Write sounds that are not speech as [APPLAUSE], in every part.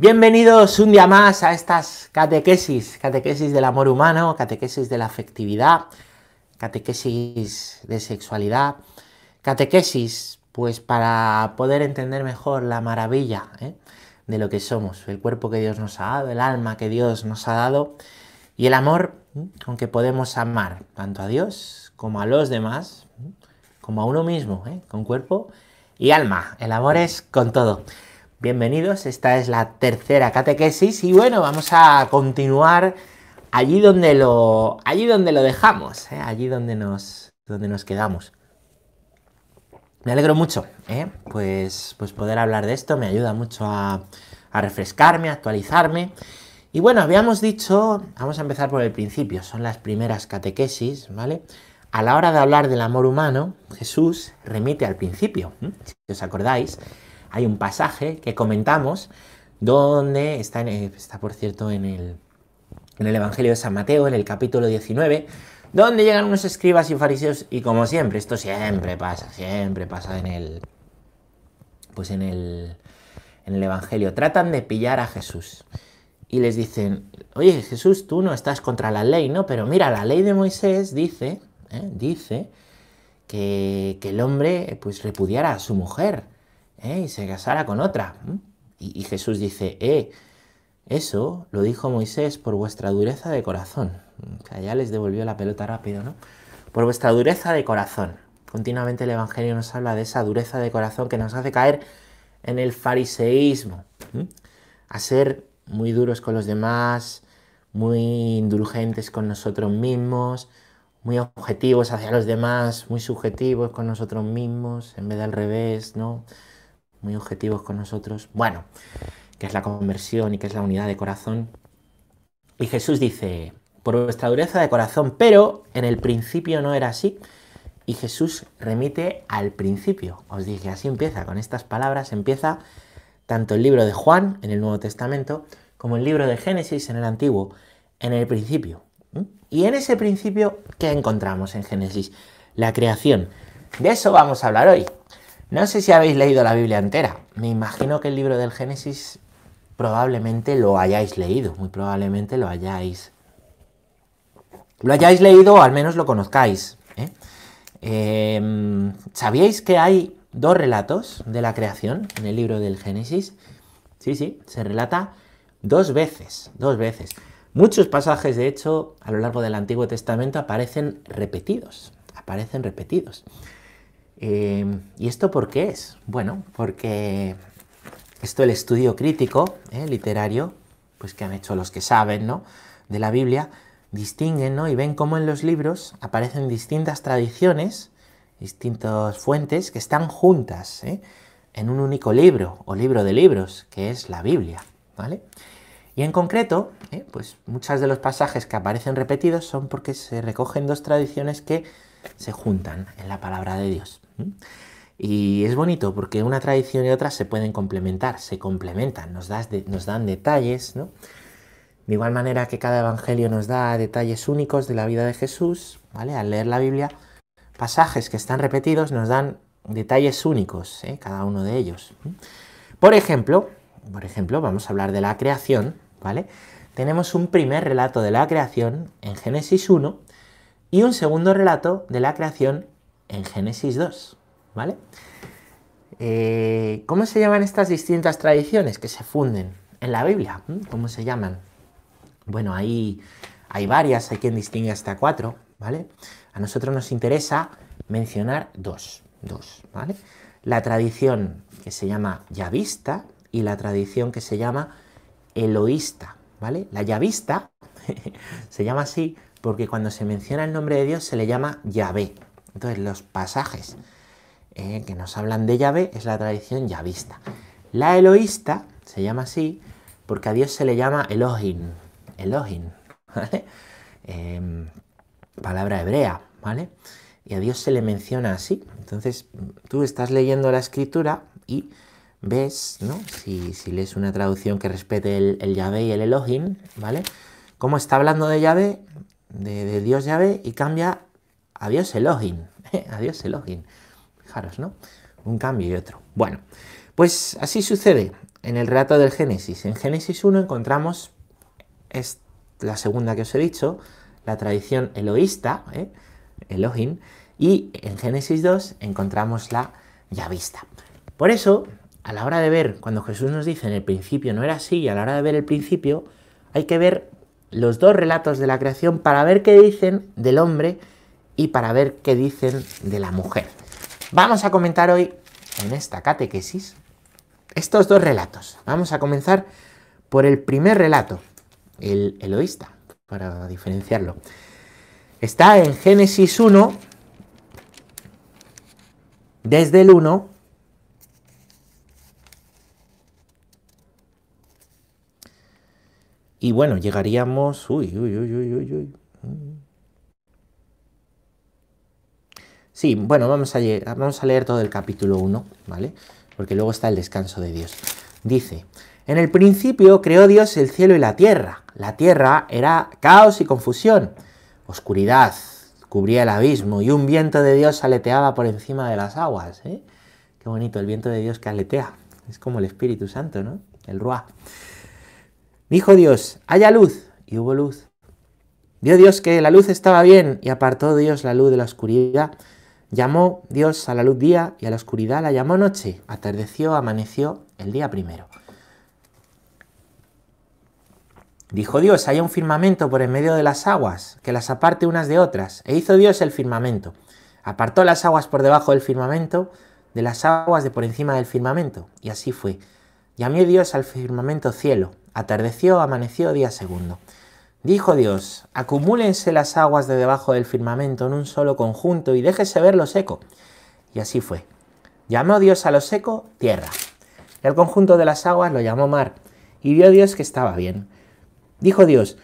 Bienvenidos un día más a estas catequesis, catequesis del amor humano, catequesis de la afectividad, catequesis de sexualidad, catequesis pues para poder entender mejor la maravilla ¿eh? de lo que somos, el cuerpo que Dios nos ha dado, el alma que Dios nos ha dado y el amor ¿eh? con que podemos amar tanto a Dios como a los demás, ¿eh? como a uno mismo, con cuerpo y alma. El amor es con todo. Bienvenidos, esta es la tercera catequesis y bueno, vamos a continuar allí donde lo, allí donde lo dejamos, ¿eh? allí donde nos, donde nos quedamos. Me alegro mucho, ¿eh? pues, pues poder hablar de esto, me ayuda mucho a, a refrescarme, a actualizarme. Y bueno, habíamos dicho, vamos a empezar por el principio, son las primeras catequesis, ¿vale? A la hora de hablar del amor humano, Jesús remite al principio, si os acordáis, hay un pasaje que comentamos donde está, está por cierto, en el, en el Evangelio de San Mateo, en el capítulo 19, donde llegan unos escribas y fariseos y como siempre, esto siempre pasa, siempre pasa en el, pues en el, en el Evangelio, tratan de pillar a Jesús y les dicen, oye Jesús, tú no estás contra la ley, ¿no? Pero mira, la ley de Moisés dice, ¿eh? dice que, que, el hombre pues repudiara a su mujer ¿eh? y se casara con otra. Y, Jesús dice, eh, eso lo dijo Moisés por vuestra dureza de corazón. O ya les devolvió la pelota rápido, ¿no? Por vuestra dureza de corazón. Continuamente el Evangelio nos habla de esa dureza de corazón que nos hace caer en el fariseísmo, a ser muy duros con los demás, muy indulgentes con nosotros mismos, muy objetivos hacia los demás, muy subjetivos con nosotros mismos, en vez de al revés, ¿no? Muy objetivos con nosotros. Bueno, que es la conversión y que es la unidad de corazón. Y Jesús dice, por vuestra dureza de corazón, pero en el principio no era así. Y Jesús remite al principio. Os dije, así empieza, con estas palabras empieza tanto el libro de Juan en el Nuevo Testamento como el libro de Génesis en el Antiguo, en el principio. Y en ese principio, ¿qué encontramos en Génesis? La creación. De eso vamos a hablar hoy. No sé si habéis leído la Biblia entera. Me imagino que el libro del Génesis probablemente lo hayáis leído, muy probablemente lo hayáis lo hayáis leído o al menos lo conozcáis. ¿eh? Em, ¿Sabíais que hay dos relatos de la creación en el libro del Génesis? Sí, sí, se relata dos veces, dos veces. Muchos pasajes, de hecho, a lo largo del Antiguo Testamento aparecen repetidos, aparecen repetidos. Eh, ¿Y esto por qué es? Bueno, porque esto el estudio crítico, eh, literario, pues que han hecho los que saben, ¿no? De la Biblia, distinguen, ¿no? Y ven cómo en los libros aparecen distintas tradiciones, distintas fuentes que están juntas, ¿eh? En un único libro o libro de libros, que es la Biblia, ¿vale? Y en concreto, pues muchos de los pasajes que aparecen repetidos son porque se recogen dos tradiciones que se juntan en la palabra de Dios. Y es bonito porque una tradición y otra se pueden complementar, se complementan, nos, nos dan detalles, ¿no? De igual manera que cada evangelio nos da detalles únicos de la vida de Jesús, ¿vale? Al leer la Biblia, pasajes que están repetidos nos dan detalles únicos, ¿eh? cada uno de ellos. Por ejemplo, por ejemplo, vamos a hablar de la creación, ¿vale? Tenemos un primer relato de la creación en Génesis 1 y un segundo relato de la creación en Génesis 2, ¿vale? Eh, ¿Cómo se llaman estas distintas tradiciones que se funden en la Biblia? ¿Mm? ¿Cómo se llaman? Bueno, hay, hay varias, hay quien distingue hasta cuatro, ¿vale? A nosotros nos interesa mencionar dos, dos, ¿vale? La tradición que se llama yavista y la tradición que se llama eloísta, ¿vale? La yavista [LAUGHS] se llama así porque cuando se menciona el nombre de Dios se le llama Yahvé, entonces, los pasajes eh, que nos hablan de Yahvé es la tradición yavista. La eloísta se llama así porque a Dios se le llama Elohim. Elohim. [LAUGHS] Em, palabra hebrea, ¿vale? Y a Dios se le menciona así. Entonces, tú estás leyendo la escritura y ves, ¿no? Si, lees una traducción que respete el, el, Yahvé y el Elohim, ¿vale? Cómo está hablando de Yahvé, de, de Dios Yahvé, y cambia Adiós Elohim. [LAUGHS] Adiós Elohim. Fijaros, ¿no? Un cambio y otro. Bueno, pues así sucede. en el relato del Génesis. En Génesis 1 encontramos es la segunda que os he dicho, la tradición eloísta, ¿eh? Elohim, y en Génesis 2 encontramos la yavista. Por eso, a la hora de ver, cuando Jesús nos dice en el principio no era así, y a la hora de ver el principio, hay que ver los dos relatos de la creación para ver qué dicen del hombre y para ver qué dicen de la mujer. Vamos a comentar hoy en esta catequesis estos dos relatos. Vamos a comenzar por el primer relato, el eloísta, para diferenciarlo. Está en Génesis 1, desde el 1 Y bueno, llegaríamos. Uy, uy, uy, uy, uy, uy. Sí, bueno, vamos a, leer todo el capítulo 1, ¿vale? Porque luego está el descanso de Dios. Dice: En el principio creó Dios el cielo y la tierra. La tierra era caos y confusión, oscuridad, cubría el abismo y un viento de Dios aleteaba por encima de las aguas. ¿eh? Qué bonito el viento de Dios que aletea. Es como el Espíritu Santo, ¿no? El Ruah. Dijo Dios, haya luz, y hubo luz. Vio Dios que la luz estaba bien, y apartó Dios la luz de la oscuridad. Llamó Dios a la luz día, y a la oscuridad la llamó noche. Atardeció, amaneció el día primero. Dijo Dios, haya un firmamento por en medio de las aguas, que las aparte unas de otras. E hizo Dios el firmamento. Apartó las aguas por debajo del firmamento, de las aguas de por encima del firmamento. Y así fue. Llamó Dios al firmamento cielo. Atardeció, amaneció día segundo. Dijo Dios, acumúlense las aguas de debajo del firmamento en un solo conjunto y déjese ver lo seco. Y así fue. Llamó Dios a lo seco tierra. Y al conjunto de las aguas lo llamó mar. Y vio Dios que estaba bien. Dijo Dios,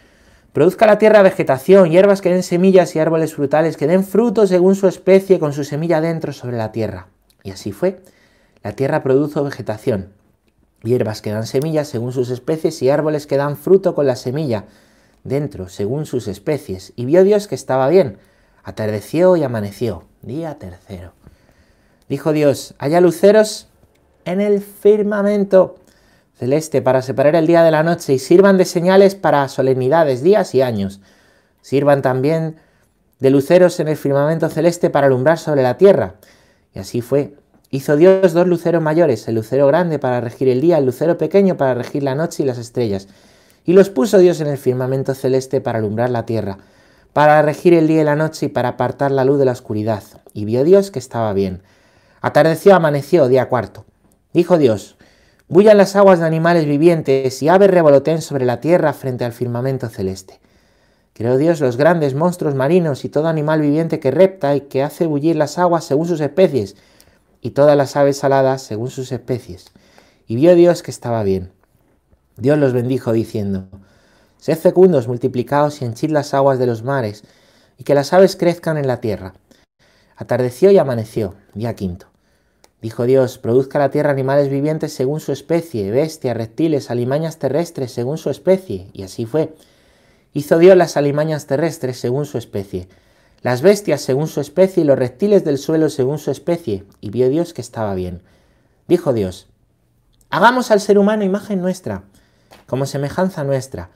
produzca la tierra vegetación, hierbas que den semillas y árboles frutales que den frutos según su especie con su semilla dentro sobre la tierra. Y así fue. La tierra produjo vegetación, hierbas que dan semillas según sus especies y árboles que dan fruto con la semilla dentro según sus especies. Y vio Dios que estaba bien. Atardeció y amaneció. Día tercero. Dijo Dios, haya luceros en el firmamento celeste para separar el día de la noche y sirvan de señales para solemnidades, días y años. Sirvan también de luceros en el firmamento celeste para alumbrar sobre la tierra. Y así fue. Hizo Dios dos luceros mayores, el lucero grande para regir el día, el lucero pequeño para regir la noche y las estrellas. Y los puso Dios en el firmamento celeste para alumbrar la tierra, para regir el día y la noche y para apartar la luz de la oscuridad. Y vio Dios que estaba bien. Atardeció, amaneció, día cuarto. Dijo Dios, bullan las aguas de animales vivientes y aves revoloteen sobre la tierra frente al firmamento celeste. Creó Dios los grandes monstruos marinos y todo animal viviente que repta y que hace bullir las aguas según sus especies, y todas las aves saladas según sus especies. Y vio Dios que estaba bien. Dios los bendijo diciendo, Sed fecundos, multiplicaos y henchid las aguas de los mares, y que las aves crezcan en la tierra. Atardeció y amaneció, día quinto. Dijo Dios, produzca la tierra animales vivientes según su especie, bestias, reptiles, alimañas terrestres según su especie, y así fue. Hizo Dios las alimañas terrestres según su especie, las bestias según su especie y los reptiles del suelo según su especie, y vio Dios que estaba bien. Dijo Dios, hagamos al ser humano imagen nuestra, como semejanza nuestra,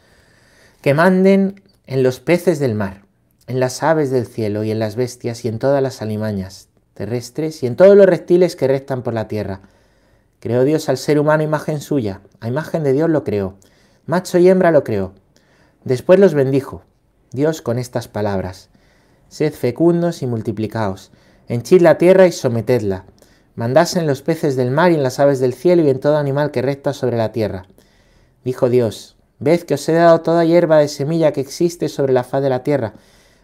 que manden en los peces del mar, en las aves del cielo y en las bestias y en todas las alimañas terrestres y en todos los reptiles que restan por la tierra. Creó Dios al ser humano imagen suya, a imagen de Dios lo creó, macho y hembra lo creó. Después los bendijo, Dios con estas palabras. Sed fecundos y multiplicaos, henchid la tierra y sometedla, mandasen los peces del mar y en las aves del cielo y en todo animal que recta sobre la tierra. Dijo Dios, ved que os he dado toda hierba de semilla que existe sobre la faz de la tierra,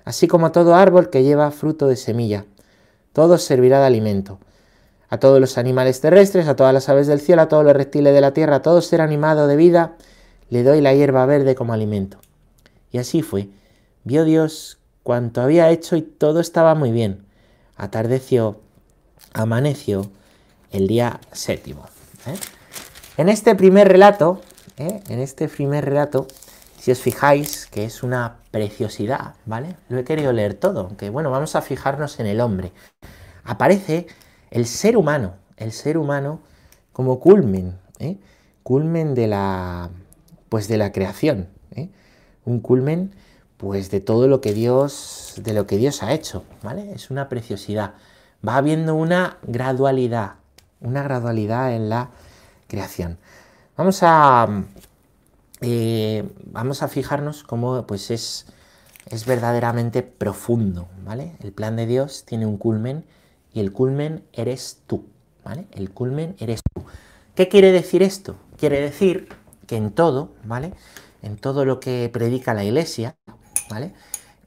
así como todo árbol que lleva fruto de semilla. Todo servirá de alimento. A todos los animales terrestres, a todas las aves del cielo, a todos los reptiles de la tierra, a todo ser animado de vida, le doy la hierba verde como alimento. Y así fue. Vio Dios cuanto había hecho y todo estaba muy bien. Atardeció, amaneció el día séptimo. ¿eh? En este primer relato, ¿eh? en este primer relato, si os fijáis que es una preciosidad, ¿vale? Lo he querido leer todo, aunque bueno, vamos a fijarnos en el hombre. Aparece el ser humano, el ser humano como culmen, ¿eh? culmen de la, pues de la creación, ¿eh? un culmen pues de todo lo que Dios, de lo que Dios ha hecho, ¿vale? Es una preciosidad. Va habiendo una gradualidad, una gradualidad en la creación. Vamos a, eh, vamos a fijarnos cómo pues es, es verdaderamente profundo, ¿vale? El plan de Dios tiene un culmen y el culmen eres tú, ¿vale? El culmen eres tú. ¿Qué quiere decir esto? Quiere decir que en todo, ¿vale? En todo lo que predica la iglesia, ¿vale?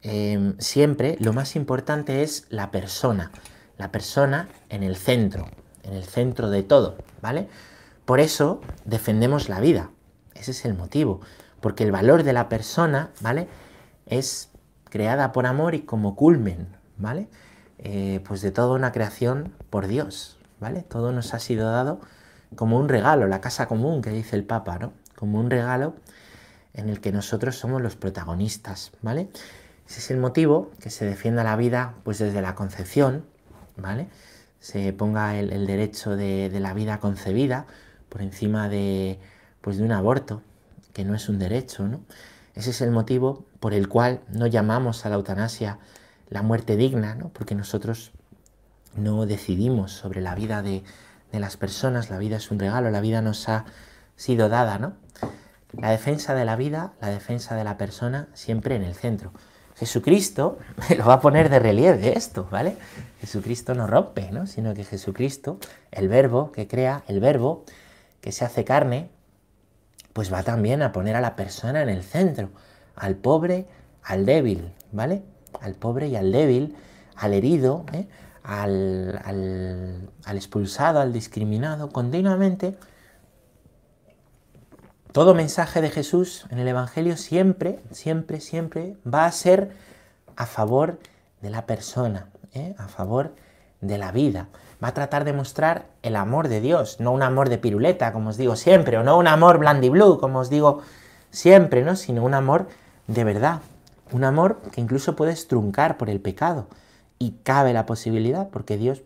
Em, siempre lo más importante es la persona, la persona en el centro, en el centro de todo, ¿vale? Por eso defendemos la vida, ese es el motivo, porque el valor de la persona, ¿vale? Es creada por amor y como culmen, ¿vale? Eh, pues de toda una creación por Dios, ¿vale? Todo nos ha sido dado como un regalo, la casa común que dice el Papa, ¿no? Como un regalo en el que nosotros somos los protagonistas, ¿vale? Ese es el motivo que se defienda la vida pues desde la concepción, ¿vale? Se ponga el, derecho de, la vida concebida por encima de, pues de un aborto, que no es un derecho, ¿no? Ese es el motivo por el cual no llamamos a la eutanasia la muerte digna, ¿no? Porque nosotros no decidimos sobre la vida de, de las personas, la vida es un regalo, la vida nos ha sido dada, ¿no? La defensa de la vida, la defensa de la persona, siempre en el centro. Jesucristo [LAUGHS] lo va a poner de relieve esto, ¿vale? Jesucristo no rompe, ¿no? Sino que Jesucristo, el verbo que crea, el verbo que se hace carne, pues va también a poner a la persona en el centro, al pobre, al débil, ¿vale? Al pobre y al débil, al herido, ¿eh? al, expulsado, al discriminado, continuamente todo mensaje de Jesús en el Evangelio siempre, siempre, siempre va a ser a favor de la persona, ¿eh? a favor de la vida. Va a tratar de mostrar el amor de Dios, no un amor de piruleta, como os digo siempre, o no un amor blue, como os digo siempre, ¿no? sino un amor de verdad. Un amor que incluso puedes truncar por el pecado. Y cabe la posibilidad, porque Dios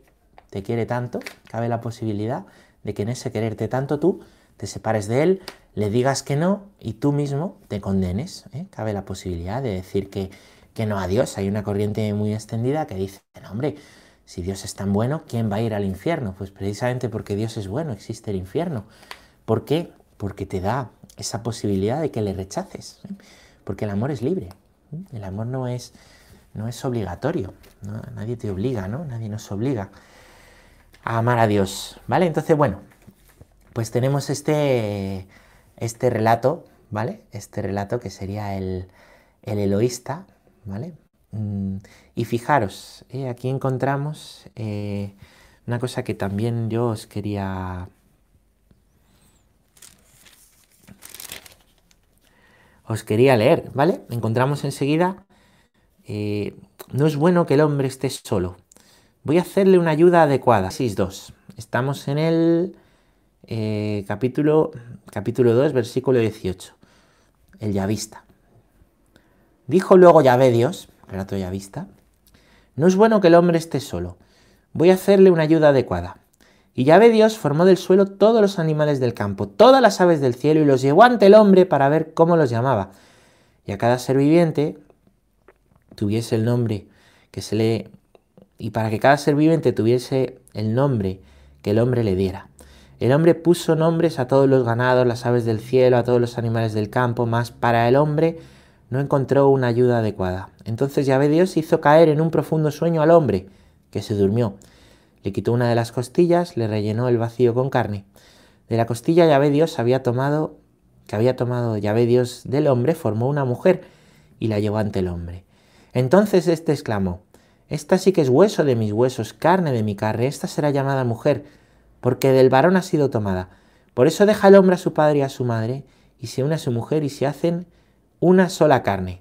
te quiere tanto, cabe la posibilidad de que en ese quererte tanto tú te separes de Él, le digas que no y tú mismo te condenes. ¿eh? Cabe la posibilidad de decir que, que no a Dios. Hay una corriente muy extendida que dice, no, hombre, si Dios es tan bueno, ¿quién va a ir al infierno? Pues precisamente porque Dios es bueno, existe el infierno. ¿Por qué? Porque te da esa posibilidad de que le rechaces. ¿eh? Porque el amor es libre. ¿eh? El amor no es, no es obligatorio. Nadie te obliga, ¿no? Nadie nos obliga a amar a Dios. ¿Vale? Entonces, bueno, pues tenemos este este relato, ¿vale? Este relato que sería el, el eloísta, ¿vale? Mm, y fijaros, ¿eh? aquí encontramos eh, una cosa que también yo os quería... Os quería leer, ¿vale? Encontramos enseguida, eh, no es bueno que el hombre esté solo. Voy a hacerle una ayuda adecuada. 6.2. Estamos en el capítulo, capítulo 2, versículo 18. El Yavista. Dijo luego Yahvé Dios, relato Yavista, no es bueno que el hombre esté solo. Voy a hacerle una ayuda adecuada. Y Yahvé Dios formó del suelo todos los animales del campo, todas las aves del cielo, y los llevó ante el hombre para ver cómo los llamaba. Y a cada ser viviente tuviese el nombre que se le... y para que cada ser viviente tuviese el nombre que el hombre le diera. El hombre puso nombres a todos los ganados, las aves del cielo, a todos los animales del campo, mas para el hombre no encontró una ayuda adecuada. Entonces Yahvé Dios hizo caer en un profundo sueño al hombre, que se durmió. Le quitó una de las costillas, le rellenó el vacío con carne. De la costilla Yahvé Dios había tomado, que había tomado Yahvé Dios del hombre, formó una mujer y la llevó ante el hombre. Entonces éste exclamó, Esta sí que es hueso de mis huesos, carne de mi carne, esta será llamada mujer porque del varón ha sido tomada. Por eso deja el hombre a su padre y a su madre, y se une a su mujer y se hacen una sola carne.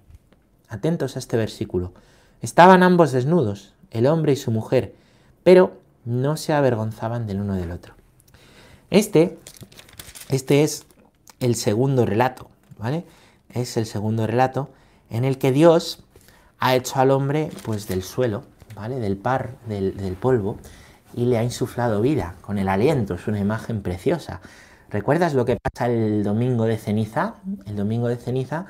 Atentos a este versículo. Estaban ambos desnudos, el hombre y su mujer, pero no se avergonzaban del uno del otro. Este, este es el segundo relato, ¿vale? Es el segundo relato en el que Dios ha hecho al hombre pues del suelo, ¿vale? Del par, del, del polvo, y le ha insuflado vida con el aliento. Es una imagen preciosa. ¿Recuerdas lo que pasa el domingo de ceniza? El domingo de ceniza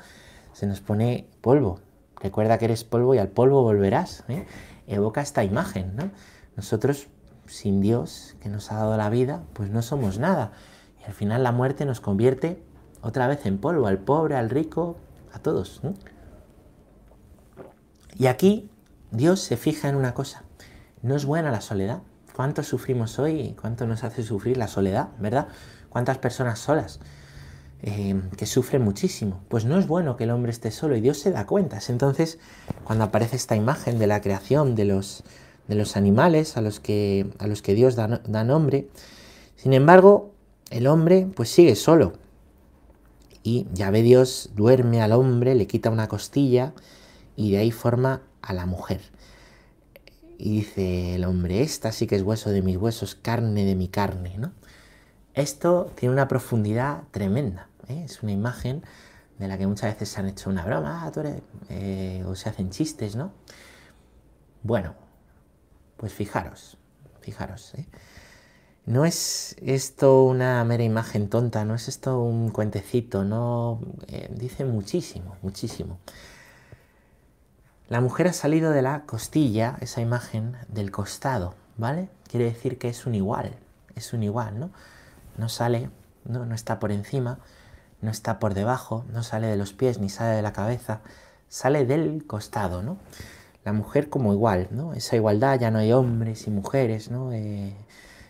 se nos pone polvo. Recuerda que eres polvo y al polvo volverás. ¿eh? Evoca esta imagen, ¿no? Nosotros, sin Dios, que nos ha dado la vida, pues no somos nada. Y al final la muerte nos convierte otra vez en polvo, al pobre, al rico, a todos. Y aquí Dios se fija en una cosa. No es buena la soledad. ¿Cuánto sufrimos hoy cuánto nos hace sufrir la soledad, verdad? ¿Cuántas personas solas eh, que sufren muchísimo? Pues no es bueno que el hombre esté solo y Dios se da cuenta. Entonces, cuando aparece esta imagen de la creación de los, de los animales a los, que, a los que Dios da, da nombre, sin embargo, el hombre pues sigue solo. Y ya ve Dios, duerme al hombre, le quita una costilla y de ahí forma a la mujer. Y dice el hombre, esta sí que es hueso de mis huesos, carne de mi carne, ¿no? Esto tiene una profundidad tremenda. ¿Eh? Es una imagen de la que muchas veces se han hecho una broma, ah, eh, o se hacen chistes, ¿no? Bueno, pues fijaros, fijaros. ¿eh? No es esto una mera imagen tonta, no es esto un cuentecito, no dice muchísimo, muchísimo. La mujer ha salido de la costilla, esa imagen, del costado, ¿vale? Quiere decir que es un igual, es un igual, ¿no? No sale, no, no está por encima, no está por debajo, no sale de los pies ni sale de la cabeza, sale del costado, ¿no? La mujer como igual, ¿no? Esa igualdad, ya no hay hombres y mujeres, ¿no? Eh,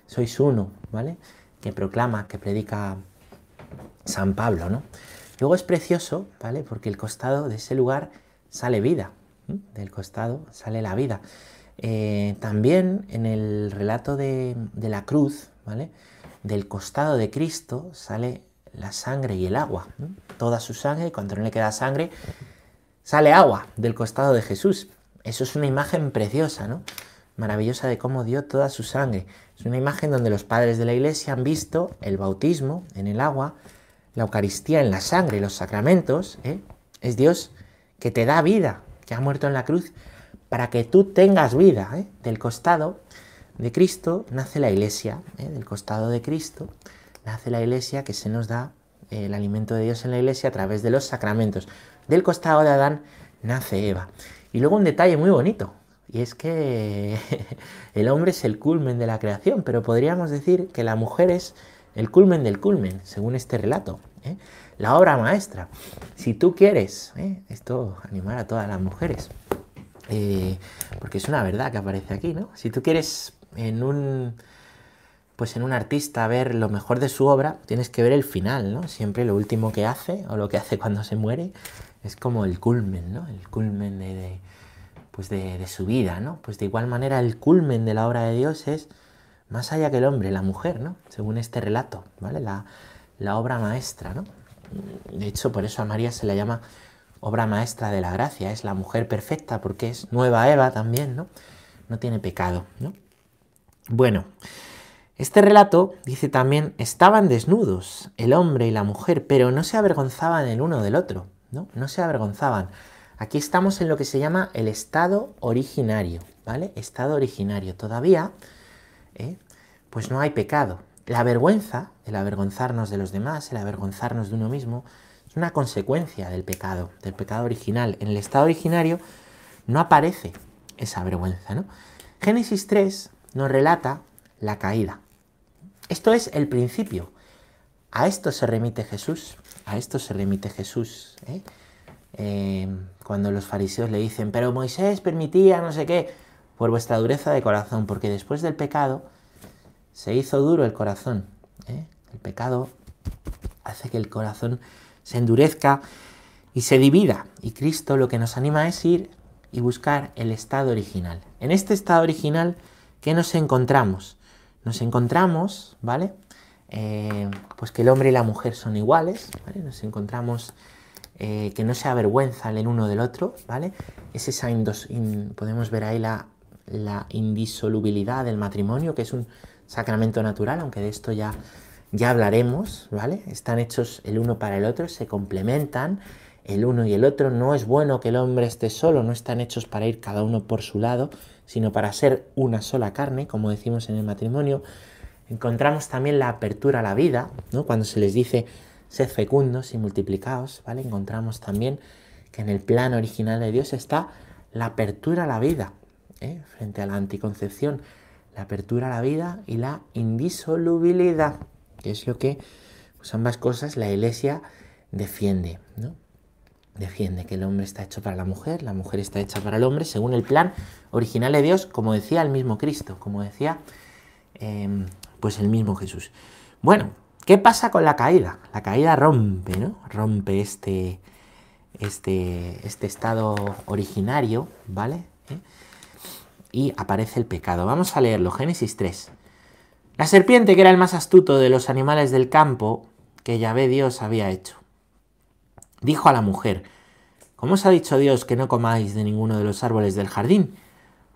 sois uno, ¿vale? Que proclama, que predica San Pablo, ¿no? Luego es precioso, ¿vale? Porque el costado de ese lugar sale vida, del costado sale la vida. Eh, también en el relato de, la cruz, ¿vale? Del costado de Cristo sale la sangre y el agua. Toda su sangre, y cuando no le queda sangre, sale agua del costado de Jesús. Eso es una imagen preciosa, ¿no? Maravillosa de cómo dio toda su sangre. Es una imagen donde los padres de la iglesia han visto el bautismo en el agua, la Eucaristía en la sangre, los sacramentos. ¿eh? Es Dios que te da vida, que ha muerto en la cruz, para que tú tengas vida. ¿eh? Del costado de Cristo nace la iglesia, ¿eh? del costado de Cristo nace la iglesia que se nos da eh, el alimento de Dios en la iglesia a través de los sacramentos. Del costado de Adán nace Eva. Y luego un detalle muy bonito, y es que [LAUGHS] el hombre es el culmen de la creación, pero podríamos decir que la mujer es el culmen del culmen, según este relato la obra maestra. Si tú quieres, ¿eh? esto animar a todas las mujeres, eh, porque es una verdad que aparece aquí, ¿no? Si tú quieres en un, pues en un artista ver lo mejor de su obra, tienes que ver el final, ¿no? Siempre lo último que hace o lo que hace cuando se muere es como el culmen, ¿no? El culmen de, pues de, su vida, ¿no? Pues de igual manera el culmen de la obra de Dios es más allá que el hombre, la mujer, ¿no? Según este relato, ¿vale? La, la obra maestra, ¿no? De hecho, por eso a María se la llama obra maestra de la gracia, es la mujer perfecta porque es nueva Eva también, ¿no? No tiene pecado, ¿no? Bueno, este relato dice también, estaban desnudos el hombre y la mujer, pero no se avergonzaban el uno del otro, ¿no? No se avergonzaban. Aquí estamos en lo que se llama el estado originario, ¿vale? Estado originario. Todavía, ¿eh? pues no hay pecado, la vergüenza, el avergonzarnos de los demás, el avergonzarnos de uno mismo, es una consecuencia del pecado, del pecado original. En el estado originario no aparece esa vergüenza. ¿no? Génesis 3 nos relata la caída. Esto es el principio. A esto se remite Jesús. A esto se remite Jesús. ¿eh? Eh, cuando los fariseos le dicen, pero Moisés permitía no sé qué, por vuestra dureza de corazón, porque después del pecado se hizo duro el corazón. ¿eh? El pecado hace que el corazón se endurezca y se divida. Y Cristo lo que nos anima es ir y buscar el estado original. En este estado original, ¿qué nos encontramos? Nos encontramos, ¿vale? Eh, pues que el hombre y la mujer son iguales. Nos encontramos eh, que no se avergüenzan el uno del otro, ¿vale? Es esa podemos ver ahí la, la indisolubilidad del matrimonio, que es un sacramento natural, aunque de esto ya, ya hablaremos, ¿vale? Están hechos el uno para el otro, se complementan el uno y el otro. No es bueno que el hombre esté solo, no están hechos para ir cada uno por su lado, sino para ser una sola carne, como decimos en el matrimonio. encontramos también la apertura a la vida, ¿no? Cuando se les dice sed fecundos y multiplicaos, ¿vale? Encontramos también que en el plan original de Dios está la apertura a la vida, ¿eh? frente a la anticoncepción, la apertura a la vida y la indisolubilidad, que es lo que pues ambas cosas la Iglesia defiende, ¿no? Defiende que el hombre está hecho para la mujer, la mujer está hecha para el hombre, según el plan original de Dios, como decía el mismo Cristo, como decía em, pues el mismo Jesús. Bueno, ¿qué pasa con la caída? La caída rompe, ¿no? Rompe este, este, este estado originario, ¿vale? ¿Eh? Y aparece el pecado. Vamos a leerlo, Génesis 3. La serpiente, que era el más astuto de los animales del campo que Yahvé Dios había hecho, dijo a la mujer, ¿Cómo os ha dicho Dios que no comáis de ninguno de los árboles del jardín?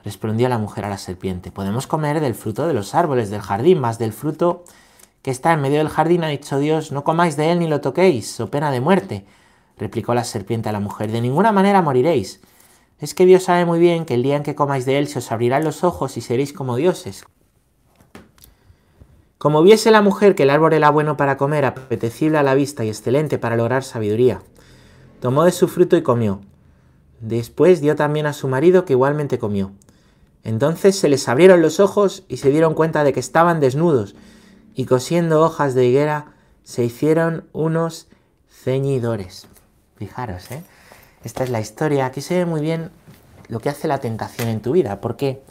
Respondió la mujer a la serpiente, podemos comer del fruto de los árboles del jardín, más del fruto que está en medio del jardín ha dicho Dios, no comáis de él ni lo toquéis, o pena de muerte. Replicó la serpiente a la mujer, de ninguna manera moriréis. Es que Dios sabe muy bien que el día en que comáis de él se os abrirán los ojos y seréis como dioses. Como viese la mujer que el árbol era bueno para comer, apetecible a la vista y excelente para lograr sabiduría, tomó de su fruto y comió. Después dio también a su marido que igualmente comió. Entonces se les abrieron los ojos y se dieron cuenta de que estaban desnudos, y cosiendo hojas de higuera se hicieron unos ceñidores. Fijaros, ¿eh? Esta es la historia. Aquí se ve muy bien lo que hace la tentación en tu vida. ¿Por qué?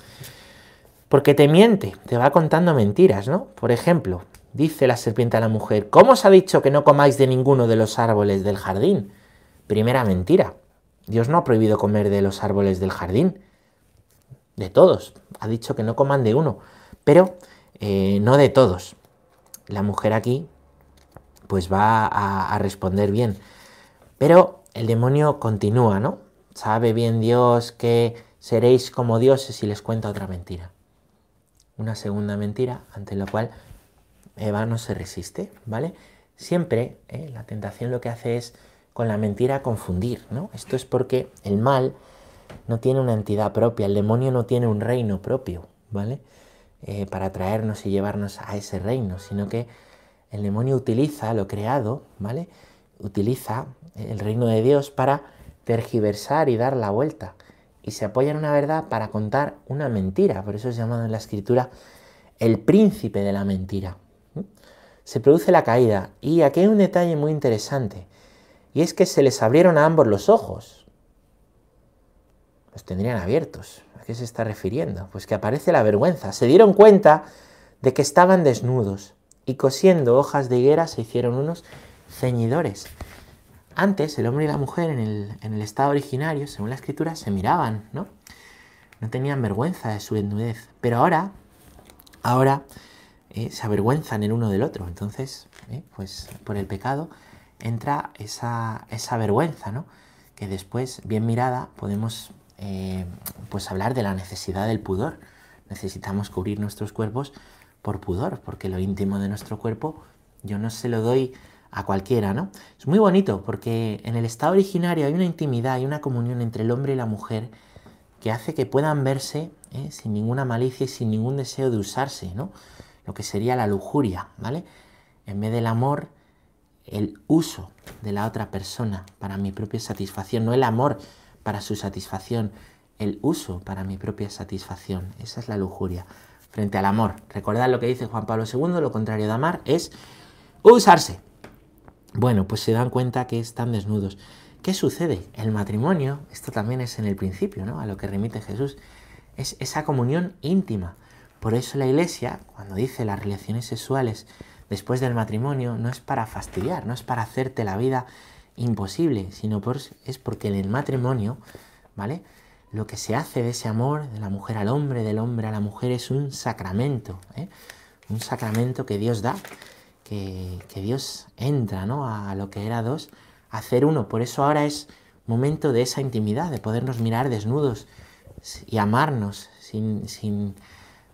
Porque te miente, te va contando mentiras, ¿no? Por ejemplo, dice la serpiente a la mujer, ¿cómo os ha dicho que no comáis de ninguno de los árboles del jardín? Primera mentira. Dios no ha prohibido comer de los árboles del jardín. De todos. Ha dicho que no coman de uno. Pero eh, no de todos. La mujer aquí pues va a responder bien. Pero el demonio continúa, ¿no? Sabe bien Dios que seréis como dioses y les cuenta otra mentira. Una segunda mentira ante la cual Eva no se resiste, ¿vale? Siempre ¿eh? la tentación lo que hace es con la mentira confundir, ¿no? Esto es porque el mal no tiene una entidad propia, el demonio no tiene un reino propio, ¿vale? Eh, para traernos y llevarnos a ese reino, sino que el demonio utiliza lo creado, ¿vale? utiliza el reino de Dios para tergiversar y dar la vuelta. Y se apoya en una verdad para contar una mentira. Por eso es llamado en la escritura el príncipe de la mentira. Se produce la caída. Y aquí hay un detalle muy interesante. Y es que se les abrieron a ambos los ojos. Los tendrían abiertos. ¿A qué se está refiriendo? Pues que aparece la vergüenza. Se dieron cuenta de que estaban desnudos y cosiendo hojas de higuera se hicieron unos ceñidores. Antes el hombre y la mujer en el, estado originario, según la escritura, se miraban, ¿no? No tenían vergüenza de su desnudez. Pero ahora, ahora eh, se avergüenzan el uno del otro. Entonces, eh, pues por el pecado entra esa, esa vergüenza, ¿no? Que después, bien mirada, podemos eh, pues hablar de la necesidad del pudor. Necesitamos cubrir nuestros cuerpos por pudor, porque lo íntimo de nuestro cuerpo yo no se lo doy a cualquiera, ¿no? Es muy bonito porque en el estado originario hay una intimidad y una comunión entre el hombre y la mujer que hace que puedan verse ¿eh? sin ninguna malicia y sin ningún deseo de usarse, ¿no? Lo que sería la lujuria, ¿vale? En vez del amor, el uso de la otra persona para mi propia satisfacción, no el amor para su satisfacción, el uso para mi propia satisfacción. Esa es la lujuria. Frente al amor. Recordad lo que dice Juan Pablo II, lo contrario de amar es usarse. Bueno, pues se dan cuenta que están desnudos. ¿Qué sucede? El matrimonio, esto también es en el principio, ¿no? A lo que remite Jesús, es esa comunión íntima. Por eso la iglesia, cuando dice las relaciones sexuales después del matrimonio, no es para fastidiar, no es para hacerte la vida imposible, sino es porque en el matrimonio, ¿vale? Lo que se hace de ese amor, de la mujer al hombre, del hombre a la mujer, es un sacramento, ¿eh? un sacramento que Dios da que, Dios entra ¿no? a, lo que era dos, a hacer uno. Por eso ahora es momento de esa intimidad, de podernos mirar desnudos y amarnos sin, sin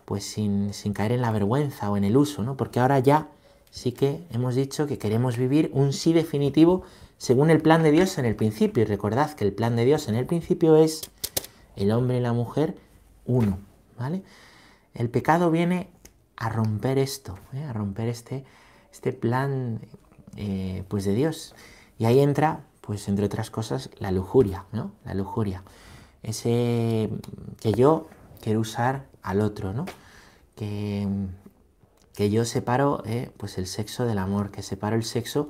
pues sin, sin, caer en la vergüenza o en el uso, ¿no? Porque ahora ya sí que hemos dicho que queremos vivir un sí definitivo según el plan de Dios en el principio. Y recordad que el plan de Dios en el principio es el hombre y la mujer uno, ¿vale? El pecado viene a romper esto, ¿eh? a romper este, este plan eh, pues de Dios. Y ahí entra, pues entre otras cosas, la lujuria, ¿no? La lujuria. Ese que yo quiero usar al otro, ¿no? Que, que yo separo eh, pues el sexo del amor, que separo el sexo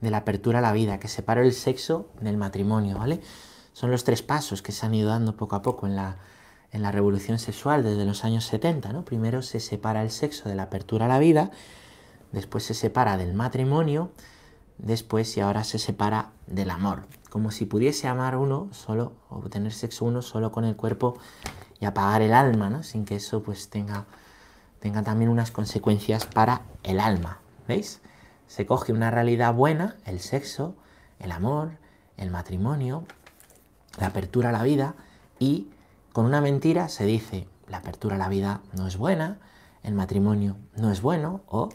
de la apertura a la vida, que separo el sexo del matrimonio, ¿vale? Son los tres pasos que se han ido dando poco a poco en la, en la revolución sexual desde los años 70, ¿no? Primero se separa el sexo de la apertura a la vida, después se separa del matrimonio, después y ahora se separa del amor. Como si pudiese amar uno solo, o tener sexo uno solo con el cuerpo y apagar el alma, ¿no? Sin que eso pues tenga, tenga también unas consecuencias para el alma. ¿Veis? Se coge una realidad buena, el sexo, el amor, el matrimonio, la apertura a la vida, y con una mentira se dice, la apertura a la vida no es buena, el matrimonio no es bueno, o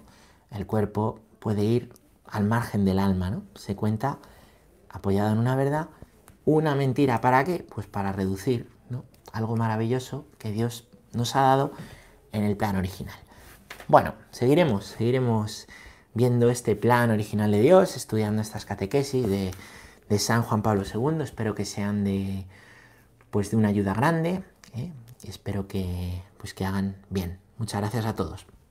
el cuerpo puede ir al margen del alma, ¿no? Se cuenta, apoyado en una verdad, una mentira, ¿para qué? Pues para reducir, ¿no? Algo maravilloso que Dios nos ha dado en el plan original. Bueno, seguiremos, seguiremos viendo este plan original de Dios, estudiando estas catequesis de, San Juan Pablo II. Espero que sean de, pues, de una ayuda grande ¿eh? espero que, pues, que hagan bien. Muchas gracias a todos.